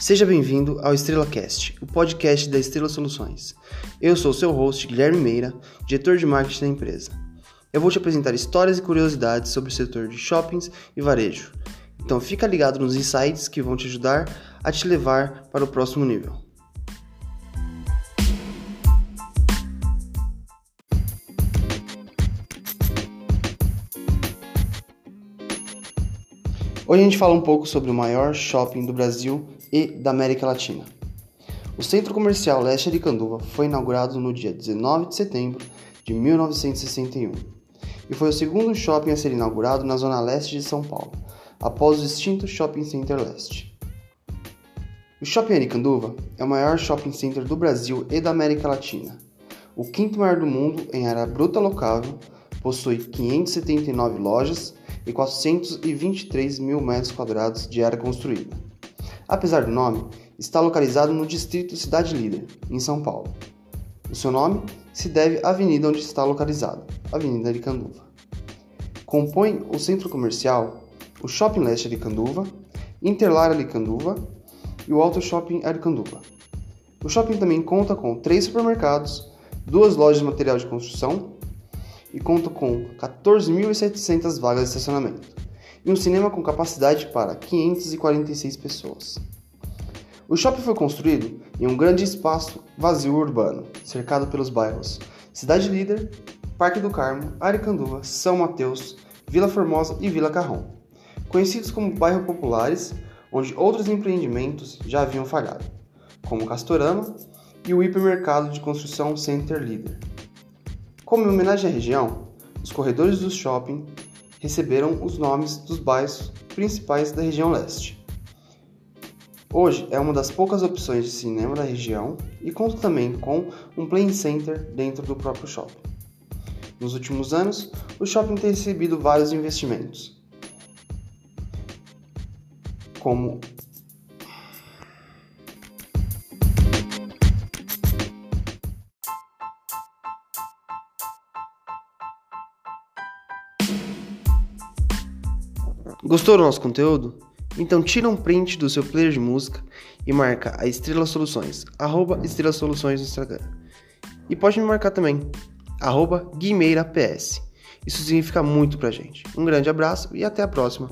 Seja bem-vindo ao Estrela Cast, o podcast da Estrela Soluções. Eu sou seu host, Guilherme Meira, diretor de marketing da empresa. Eu vou te apresentar histórias e curiosidades sobre o setor de shoppings e varejo. Então fica ligado nos insights que vão te ajudar a te levar para o próximo nível. Hoje a gente fala um pouco sobre o maior shopping do Brasil e da América Latina. O Centro Comercial Leste Aricanduva foi inaugurado no dia 19 de setembro de 1961 e foi o segundo shopping a ser inaugurado na zona leste de São Paulo, após o extinto Shopping Center Leste. O Shopping Aricanduva é o maior shopping center do Brasil e da América Latina. O quinto maior do mundo em área bruta locável, possui 579 lojas e 423 mil metros quadrados de área construída. Apesar do nome, está localizado no distrito Cidade Líder, em São Paulo. O seu nome se deve à avenida onde está localizado, Avenida Aricanduva. Compõe o centro comercial o Shopping Leste Aricanduva, Interlar Aricanduva e o Auto Shopping Aricanduva. O shopping também conta com três supermercados, duas lojas de material de construção e conta com 14.700 vagas de estacionamento e um cinema com capacidade para 546 pessoas. O shopping foi construído em um grande espaço vazio urbano, cercado pelos bairros Cidade Líder, Parque do Carmo, Aricanduva, São Mateus, Vila Formosa e Vila Carrão, conhecidos como bairros populares, onde outros empreendimentos já haviam falhado, como Castorama e o hipermercado de construção Center Líder. Como homenagem à região, os corredores do shopping receberam os nomes dos bairros principais da região leste. Hoje é uma das poucas opções de cinema da região e conta também com um play center dentro do próprio shopping. Nos últimos anos, o shopping tem recebido vários investimentos, como Gostou do nosso conteúdo? Então tira um print do seu player de música e marca a Estrela Soluções, arroba Estrela Soluções no Instagram. E pode me marcar também, arroba Guimeira PS. Isso significa muito pra gente. Um grande abraço e até a próxima.